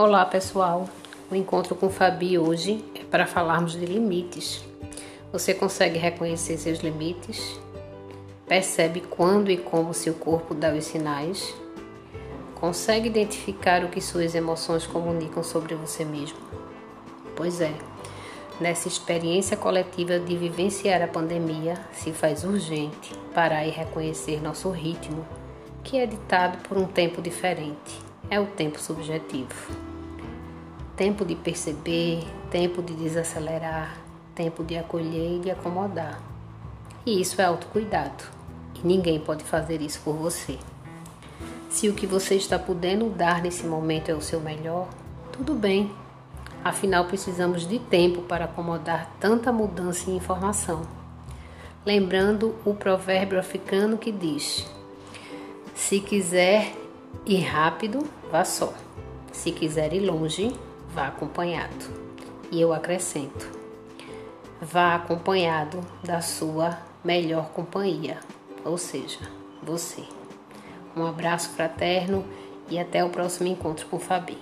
Olá pessoal, o encontro com Fabi hoje é para falarmos de limites. Você consegue reconhecer seus limites? Percebe quando e como seu corpo dá os sinais? Consegue identificar o que suas emoções comunicam sobre você mesmo? Pois é, nessa experiência coletiva de vivenciar a pandemia, se faz urgente parar e reconhecer nosso ritmo, que é ditado por um tempo diferente. É o tempo subjetivo tempo de perceber, tempo de desacelerar, tempo de acolher e de acomodar. E isso é autocuidado. E ninguém pode fazer isso por você. Se o que você está podendo dar nesse momento é o seu melhor, tudo bem. Afinal, precisamos de tempo para acomodar tanta mudança e informação. Lembrando o provérbio africano que diz: Se quiser ir rápido, vá só. Se quiser ir longe, vá acompanhado. E eu acrescento: vá acompanhado da sua melhor companhia, ou seja, você. Um abraço fraterno e até o próximo encontro com Fabi.